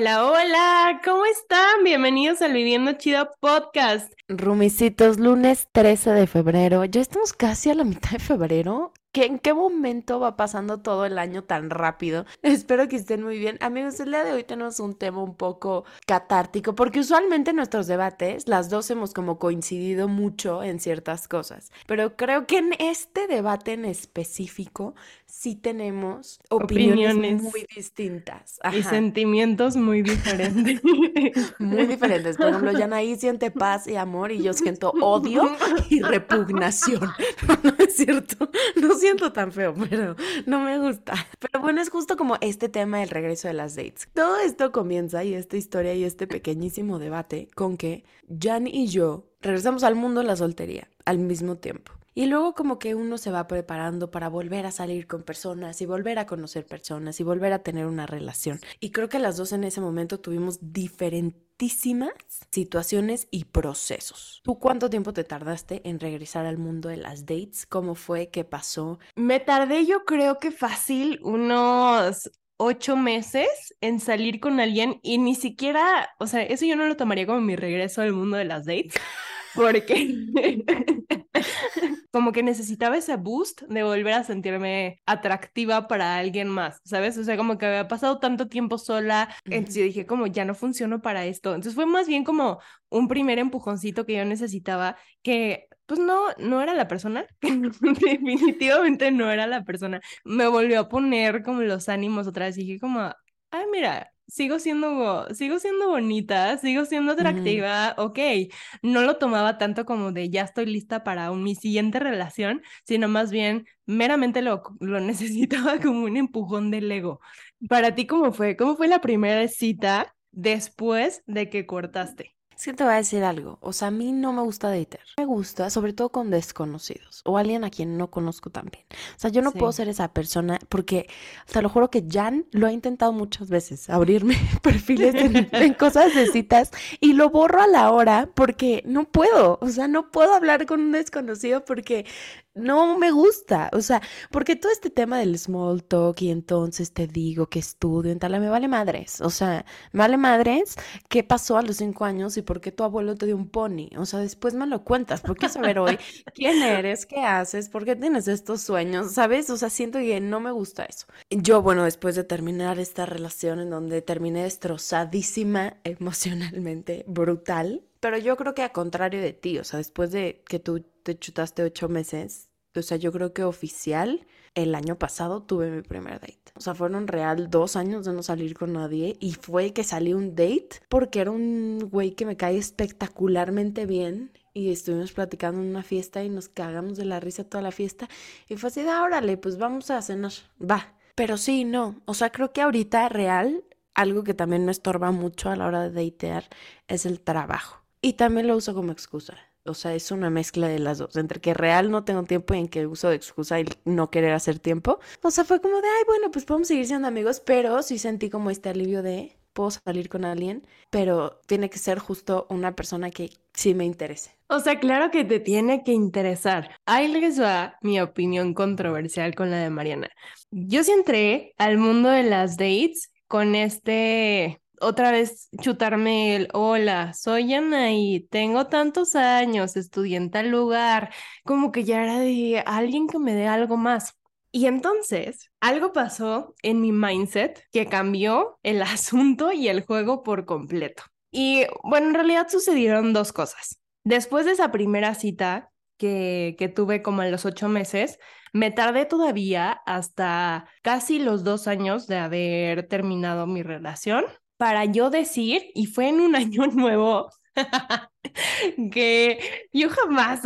Hola, hola, ¿cómo están? Bienvenidos al Viviendo Chido Podcast. Rumicitos, lunes 13 de febrero. Ya estamos casi a la mitad de febrero. ¿Qué, ¿En qué momento va pasando todo el año tan rápido? Espero que estén muy bien. Amigos, el día de hoy tenemos un tema un poco catártico, porque usualmente en nuestros debates las dos hemos como coincidido mucho en ciertas cosas, pero creo que en este debate en específico sí tenemos opiniones, muy distintas. Y sentimientos muy diferentes. muy diferentes. Por ejemplo, Yanaí siente paz y amor y yo siento odio y repugnación. No, es cierto. No siento tan feo, pero no me gusta. Pero bueno, es justo como este tema del regreso de las dates. Todo esto comienza y esta historia y este pequeñísimo debate con que Jan y yo regresamos al mundo de la soltería al mismo tiempo. Y luego como que uno se va preparando para volver a salir con personas y volver a conocer personas y volver a tener una relación. Y creo que las dos en ese momento tuvimos diferentísimas situaciones y procesos. ¿Tú cuánto tiempo te tardaste en regresar al mundo de las dates? ¿Cómo fue? ¿Qué pasó? Me tardé yo creo que fácil unos ocho meses en salir con alguien y ni siquiera, o sea, eso yo no lo tomaría como mi regreso al mundo de las dates, porque como que necesitaba ese boost de volver a sentirme atractiva para alguien más, ¿sabes? O sea, como que había pasado tanto tiempo sola, entonces yo dije como ya no funciono para esto. Entonces fue más bien como un primer empujoncito que yo necesitaba que pues no, no era la persona, definitivamente no era la persona. Me volvió a poner como los ánimos otra vez y dije como, ay, mira, sigo siendo, sigo siendo bonita, sigo siendo atractiva, ok, no lo tomaba tanto como de ya estoy lista para mi siguiente relación, sino más bien meramente lo, lo necesitaba como un empujón del ego. Para ti, ¿cómo fue? ¿Cómo fue la primera cita después de que cortaste? Es que te voy a decir algo. O sea, a mí no me gusta dater. Me gusta, sobre todo con desconocidos o alguien a quien no conozco también. O sea, yo no puedo ser esa persona porque te lo juro que Jan lo ha intentado muchas veces, abrirme perfiles en, cosas de citas y lo borro a la hora porque no puedo. O sea, no puedo hablar con un desconocido porque no me gusta, o sea, porque todo este tema del small talk y entonces te digo que estudio en tal, me vale madres, o sea, me vale madres qué pasó a los cinco años y por qué tu abuelo te dio un pony, o sea, después me lo cuentas, porque saber hoy quién eres, qué haces, por qué tienes estos sueños, ¿sabes? O sea, siento que no me gusta eso. Yo, bueno, después de terminar esta relación en donde terminé destrozadísima emocionalmente, brutal, pero yo creo que a contrario de ti, o sea, después de que tú te chutaste ocho meses, o sea, yo creo que oficial, el año pasado tuve mi primer date. O sea, fueron real dos años de no salir con nadie y fue que salí un date porque era un güey que me cae espectacularmente bien y estuvimos platicando en una fiesta y nos cagamos de la risa toda la fiesta y fue así, ah, órale, pues vamos a cenar, va. Pero sí, no, o sea, creo que ahorita real, algo que también me estorba mucho a la hora de datear es el trabajo. Y también lo uso como excusa. O sea, es una mezcla de las dos, entre que real no tengo tiempo y en que uso de excusa y no querer hacer tiempo. O sea, fue como de, ay, bueno, pues podemos seguir siendo amigos, pero sí sentí como este alivio de, puedo salir con alguien, pero tiene que ser justo una persona que sí me interese. O sea, claro que te tiene que interesar. Ahí les va mi opinión controversial con la de Mariana. Yo sí entré al mundo de las dates con este otra vez chutarme el, hola, soy y tengo tantos años, estudié en tal lugar, como que ya era de alguien que me dé algo más. Y entonces, algo pasó en mi mindset que cambió el asunto y el juego por completo. Y bueno, en realidad sucedieron dos cosas. Después de esa primera cita que, que tuve como en los ocho meses, me tardé todavía hasta casi los dos años de haber terminado mi relación para yo decir, y fue en un año nuevo, que yo jamás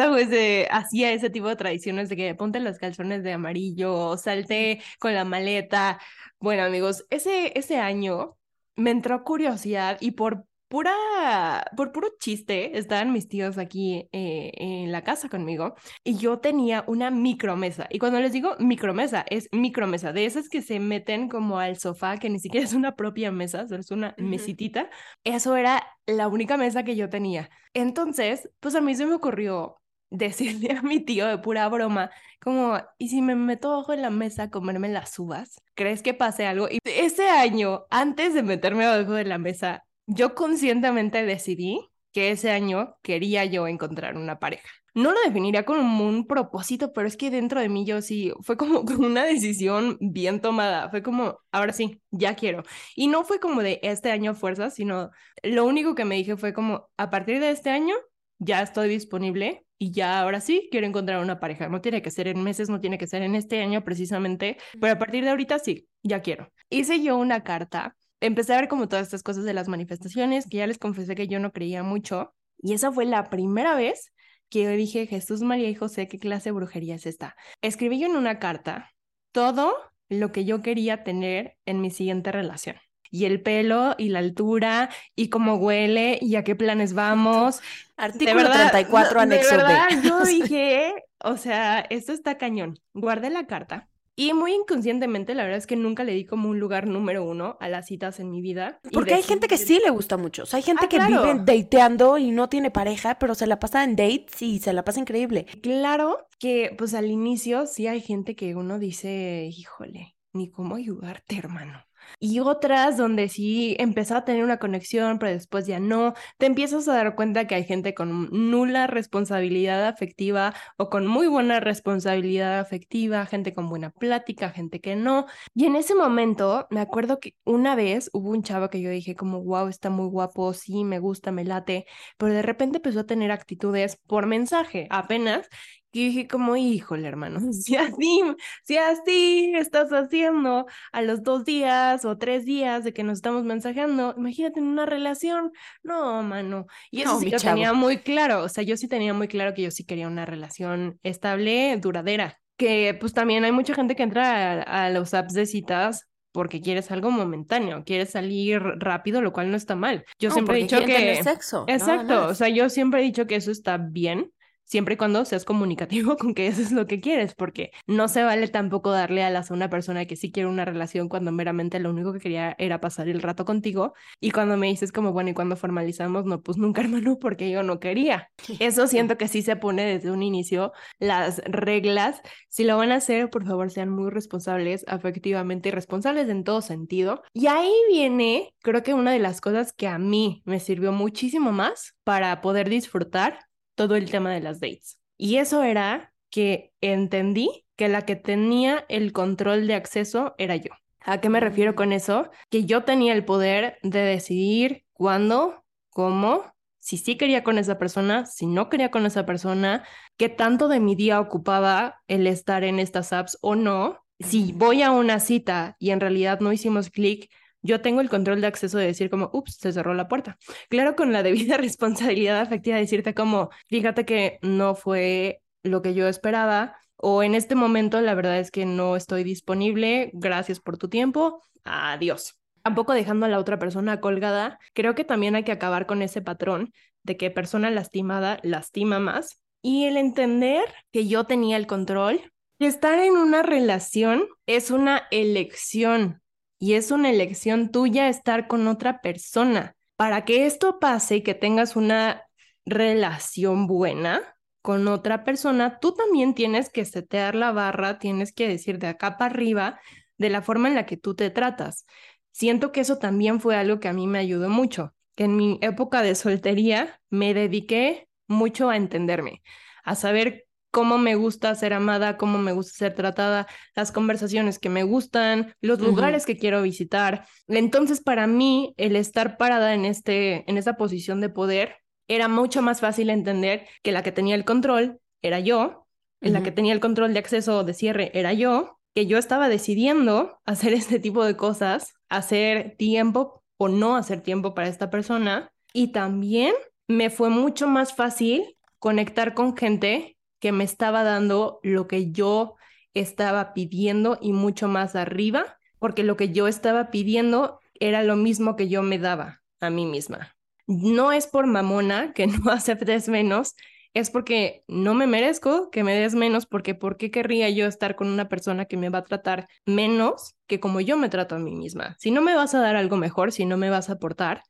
hacía ese tipo de tradiciones de que ponte los calzones de amarillo, salte con la maleta. Bueno, amigos, ese, ese año me entró curiosidad y por pura, por puro chiste, estaban mis tíos aquí eh, en la casa conmigo y yo tenía una micromesa. Y cuando les digo micromesa, es micromesa, de esas que se meten como al sofá, que ni siquiera es una propia mesa, solo es una mesitita. Eso era la única mesa que yo tenía. Entonces, pues a mí se me ocurrió decirle a mi tío de pura broma, como, ¿y si me meto abajo de la mesa a comerme las uvas? ¿Crees que pase algo? Y ese año, antes de meterme abajo de la mesa, yo conscientemente decidí que ese año quería yo encontrar una pareja. No lo definiría como un propósito, pero es que dentro de mí yo sí, fue como una decisión bien tomada, fue como, ahora sí, ya quiero. Y no fue como de este año fuerza, sino lo único que me dije fue como, a partir de este año ya estoy disponible y ya ahora sí quiero encontrar una pareja. No tiene que ser en meses, no tiene que ser en este año precisamente, pero a partir de ahorita sí, ya quiero. Hice yo una carta empecé a ver como todas estas cosas de las manifestaciones, que ya les confesé que yo no creía mucho. Y esa fue la primera vez que yo dije, Jesús, María y José, ¿qué clase de brujería es esta? Escribí yo en una carta todo lo que yo quería tener en mi siguiente relación. Y el pelo y la altura y cómo huele y a qué planes vamos. Artículo de verdad, 34, anexo de verdad, Yo dije, o sea, esto está cañón. Guardé la carta y muy inconscientemente, la verdad es que nunca le di como un lugar número uno a las citas en mi vida. Porque hay gente que sí le gusta mucho. O sea, hay gente ah, que vive dateando y no tiene pareja, pero se la pasa en dates y se la pasa increíble. Claro que, pues al inicio sí hay gente que uno dice, híjole, ni cómo ayudarte, hermano y otras donde sí empezó a tener una conexión, pero después ya no, te empiezas a dar cuenta que hay gente con nula responsabilidad afectiva o con muy buena responsabilidad afectiva, gente con buena plática, gente que no. Y en ese momento me acuerdo que una vez hubo un chavo que yo dije como, wow, está muy guapo, sí, me gusta, me late, pero de repente empezó a tener actitudes por mensaje apenas y dije como, híjole, hermano, si así, si así estás haciendo a los dos días o tres días de que nos estamos mensajeando, imagínate en una relación. No, mano. Y eso sí lo tenía muy claro. O sea, yo sí tenía muy claro que yo sí quería una relación estable, duradera. Que pues también hay mucha gente que entra a, los apps de citas porque quieres algo momentáneo, quieres salir rápido, lo cual no está mal. Yo siempre he dicho que... Sexo, Exacto, o sea, yo siempre he dicho que eso está bien siempre y cuando seas comunicativo con que eso es lo que quieres, porque no se vale tampoco darle alas a una persona que sí quiere una relación cuando meramente lo único que quería era pasar el rato contigo y cuando me dices como, bueno, y cuando formalizamos, no, pues nunca hermano, porque yo no quería. Eso siento que sí se pone desde un inicio las reglas. Si lo van a hacer, por favor, sean muy responsables, afectivamente y responsables en todo sentido. Y ahí viene, creo que una de las cosas que a mí me sirvió muchísimo más para poder disfrutar todo el tema de las dates. Y eso era que entendí que la que tenía el control de acceso era yo. ¿A qué me refiero con eso? Que yo tenía el poder de decidir cuándo, cómo, si sí quería con esa persona, si no quería con esa persona, qué tanto de mi día ocupaba el estar en estas apps o no. Si voy a una cita y en realidad no hicimos clic, yo tengo el control de acceso de decir como, ups, se cerró la puerta. Claro, con la debida responsabilidad afectiva, decirte como, fíjate que no fue lo que yo esperaba o en este momento la verdad es que no estoy disponible, gracias por tu tiempo, adiós. Tampoco dejando a la otra persona colgada, creo que también hay que acabar con ese patrón de que persona lastimada lastima más y el entender que yo tenía el control. Estar en una relación es una elección, y es una elección tuya estar con otra persona. Para que esto pase y que tengas una relación buena con otra persona, tú también tienes que setear la barra, tienes que decir de acá para arriba de la forma en la que tú te tratas. Siento que eso también fue algo que a mí me ayudó mucho, que en mi época de soltería me dediqué mucho a entenderme, a saber cómo me gusta ser amada, cómo me gusta ser tratada, las conversaciones que me gustan, los lugares que quiero visitar. Entonces, para mí, el estar parada en, este, en esta posición de poder era mucho más fácil entender que la que tenía el control era yo, en la que tenía el control de acceso de cierre era yo, que yo estaba decidiendo hacer este tipo de cosas, hacer tiempo o no hacer tiempo para esta persona. Y también me fue mucho más fácil conectar con gente que me estaba dando lo que yo estaba pidiendo y mucho más arriba, porque lo que yo estaba pidiendo era lo mismo que yo me daba a mí misma. No es por mamona que no aceptes menos, es porque no me merezco que me des menos, porque ¿por qué querría yo estar con una persona que me va a tratar menos que como yo me trato a mí misma? Si no me vas a dar algo mejor, si no me vas a aportar,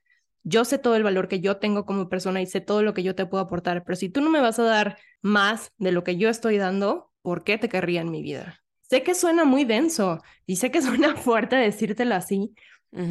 yo sé todo el valor que yo tengo como persona y sé todo lo que yo te puedo aportar, pero si tú no me vas a dar más de lo que yo estoy dando, ¿por qué te querría en mi vida? Sé que suena muy denso y sé que suena fuerte decírtelo así,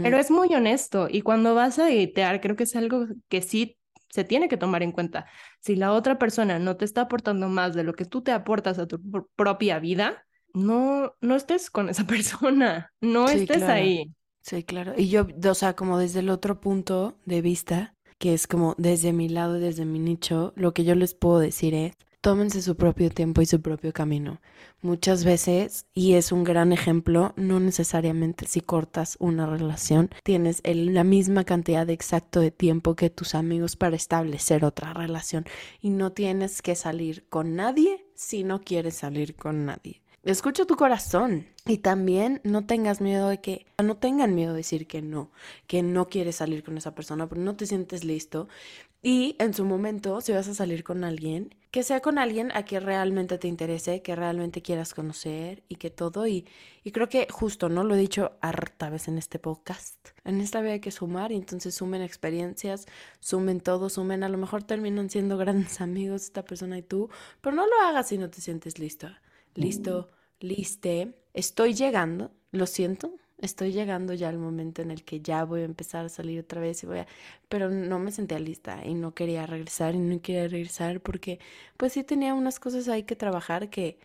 pero es muy honesto y cuando vas a editear creo que es algo que sí se tiene que tomar en cuenta. Si la otra persona no te está aportando más de lo que tú te aportas a tu propia vida, no, no estés con esa persona, no estés ahí. Sí, claro. Y yo, o sea, como desde el otro punto de vista, que es como desde mi lado y desde mi nicho, lo que yo les puedo decir es, tómense su propio tiempo y su propio camino. Muchas veces, y es un gran ejemplo, no necesariamente si cortas una relación, tienes la misma cantidad de exacto de tiempo que tus amigos para establecer otra relación. Y no tienes que salir con nadie si no quieres salir con nadie. Escucha tu corazón y también no tengas miedo de que, no tengan miedo de decir que no, que no quieres salir con esa persona, porque no te sientes listo. Y en su momento, si vas a salir con alguien, que sea con alguien a quien realmente te interese, que realmente quieras conocer y que todo. Y, y creo que justo, ¿no? Lo he dicho harta vez en este podcast. En esta vida hay que sumar y entonces sumen experiencias, sumen todo, sumen. A lo mejor terminan siendo grandes amigos esta persona y tú, pero no lo hagas si no te sientes listo listo, liste, estoy llegando, lo siento, estoy llegando ya al momento en el que ya voy a empezar a salir otra vez y voy a, pero no me sentía lista y no quería regresar y no quería regresar porque pues sí tenía unas cosas ahí que trabajar que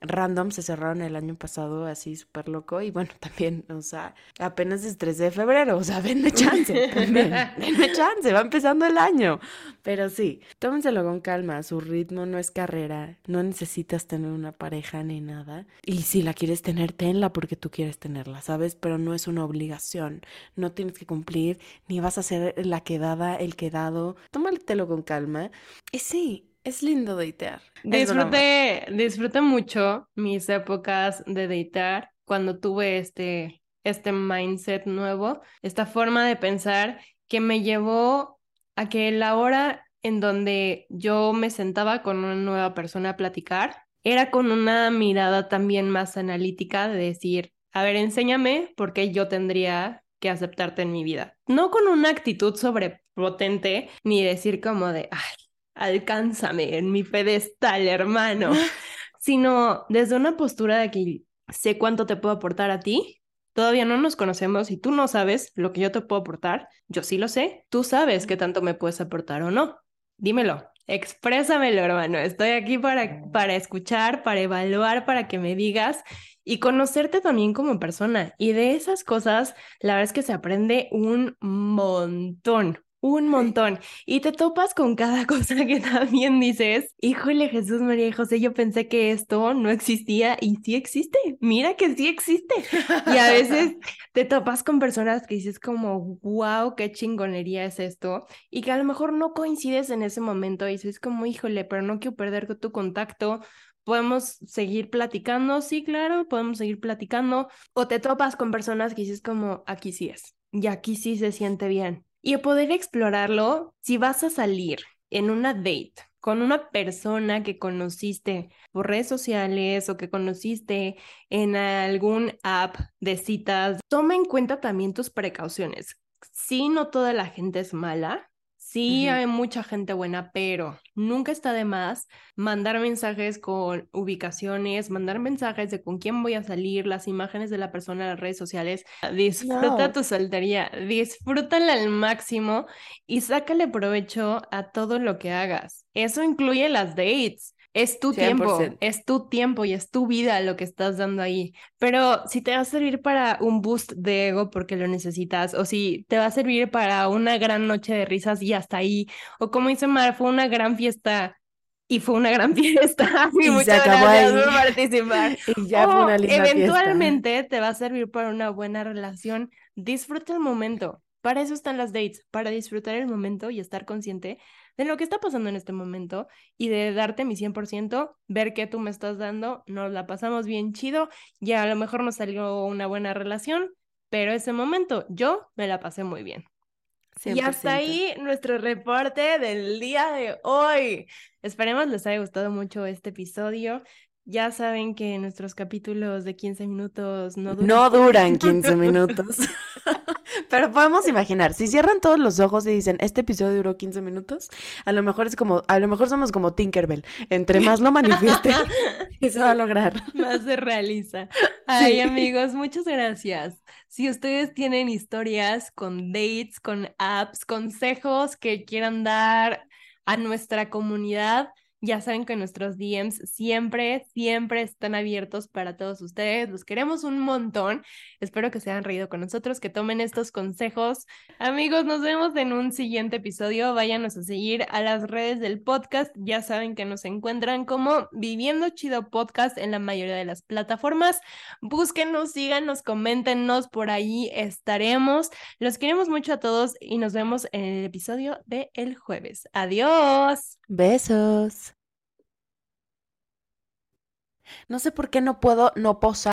random se cerraron el año pasado así súper loco y bueno, también, o sea, apenas es 3 de febrero, o sea, denme chance, también, denme chance, va empezando el año, pero sí, tómenselo con calma, su ritmo no es carrera, no necesitas tener una pareja ni nada. Y si la quieres tener, tenla porque tú quieres tenerla, ¿sabes? Pero no es una obligación, no tienes que cumplir, ni vas a ser la quedada, el quedado, tómatelo con calma. Y sí, es lindo datear. Disfruté, disfruté mucho mis épocas de datear cuando tuve este, este mindset nuevo, esta forma de pensar que me llevó a que la hora en donde yo me sentaba con una nueva persona a platicar era con una mirada también más analítica de decir, a ver, enséñame por qué yo tendría que aceptarte en mi vida. No con una actitud sobrepotente ni decir como de, ay, alcánzame en mi pedestal, hermano, sino desde una postura de que sé cuánto te puedo aportar a ti. Todavía no nos conocemos y tú no sabes lo que yo te puedo aportar. Yo sí lo sé. Tú sabes qué tanto me puedes aportar o no. Dímelo, exprésamelo, hermano. Estoy aquí para, para escuchar, para evaluar, para que me digas y conocerte también como persona. Y de esas cosas, la verdad es que se aprende un montón un montón. Y te topas con cada cosa que también dices, híjole Jesús, María y José, yo pensé que esto no existía y sí existe. Mira que sí existe. Y a veces te topas con personas que dices como, wow, qué chingonería es esto. Y que a lo mejor no coincides en ese momento y dices como, híjole, pero no quiero perder tu contacto. Podemos seguir platicando, sí, claro, podemos seguir platicando. O te topas con personas que dices como, aquí sí es. Y aquí sí se siente bien y poder explorarlo si vas a salir en una date con una persona que conociste por redes sociales o que conociste en algún app de citas, toma en cuenta también tus precauciones. Si no toda la gente es mala, Sí, hay mucha gente buena, pero nunca está de más mandar mensajes con ubicaciones, mandar mensajes de con quién voy a salir, las imágenes de la persona en las redes sociales. Disfruta tu soltería, disfrútala al máximo y sácale provecho a todo lo que hagas. Eso incluye las dates. Es tu tiempo, es tu tiempo y es tu vida lo que estás dando ahí. Pero si te va a servir para un boost de ego porque lo necesitas, o si te va a servir para una gran noche de risas y hasta ahí, o como dice Mar, fue una gran fiesta y fue una gran fiesta. Y, muchas gracias por participar. Y ya fue una linda eventualmente te va a servir para una buena relación. Disfruta el momento. Para eso están las dates, para disfrutar el momento y estar consciente de lo que está pasando en este momento y de darte mi 100%, ver qué tú me estás dando, nos la pasamos bien chido, ya a lo mejor nos salió una buena relación, pero ese momento yo me la pasé muy bien. Y hasta ahí nuestro reporte del día de hoy. Esperemos les haya gustado mucho este episodio. Ya saben que nuestros capítulos de 15 minutos no duran, no duran 15 minutos. Pero podemos imaginar, si cierran todos los ojos y dicen, este episodio duró 15 minutos, a lo mejor es como, a lo mejor somos como Tinkerbell. Entre más lo manifieste, eso va a lograr. Más se realiza. Ay, amigos, muchas gracias. Si ustedes tienen historias con dates, con apps, consejos que quieran dar a nuestra comunidad, ya saben que nuestros DMs siempre, siempre están abiertos para todos ustedes. Los queremos un montón. Espero que se hayan reído con nosotros, que tomen estos consejos. Amigos, nos vemos en un siguiente episodio. Váyanos a seguir a las redes del podcast. Ya saben que nos encuentran como Viviendo Chido Podcast en la mayoría de las plataformas. Búsquenos, síganos, coméntenos. Por ahí estaremos. Los queremos mucho a todos y nos vemos en el episodio de el jueves. Adiós. Besos. No sé por qué no puedo no posar.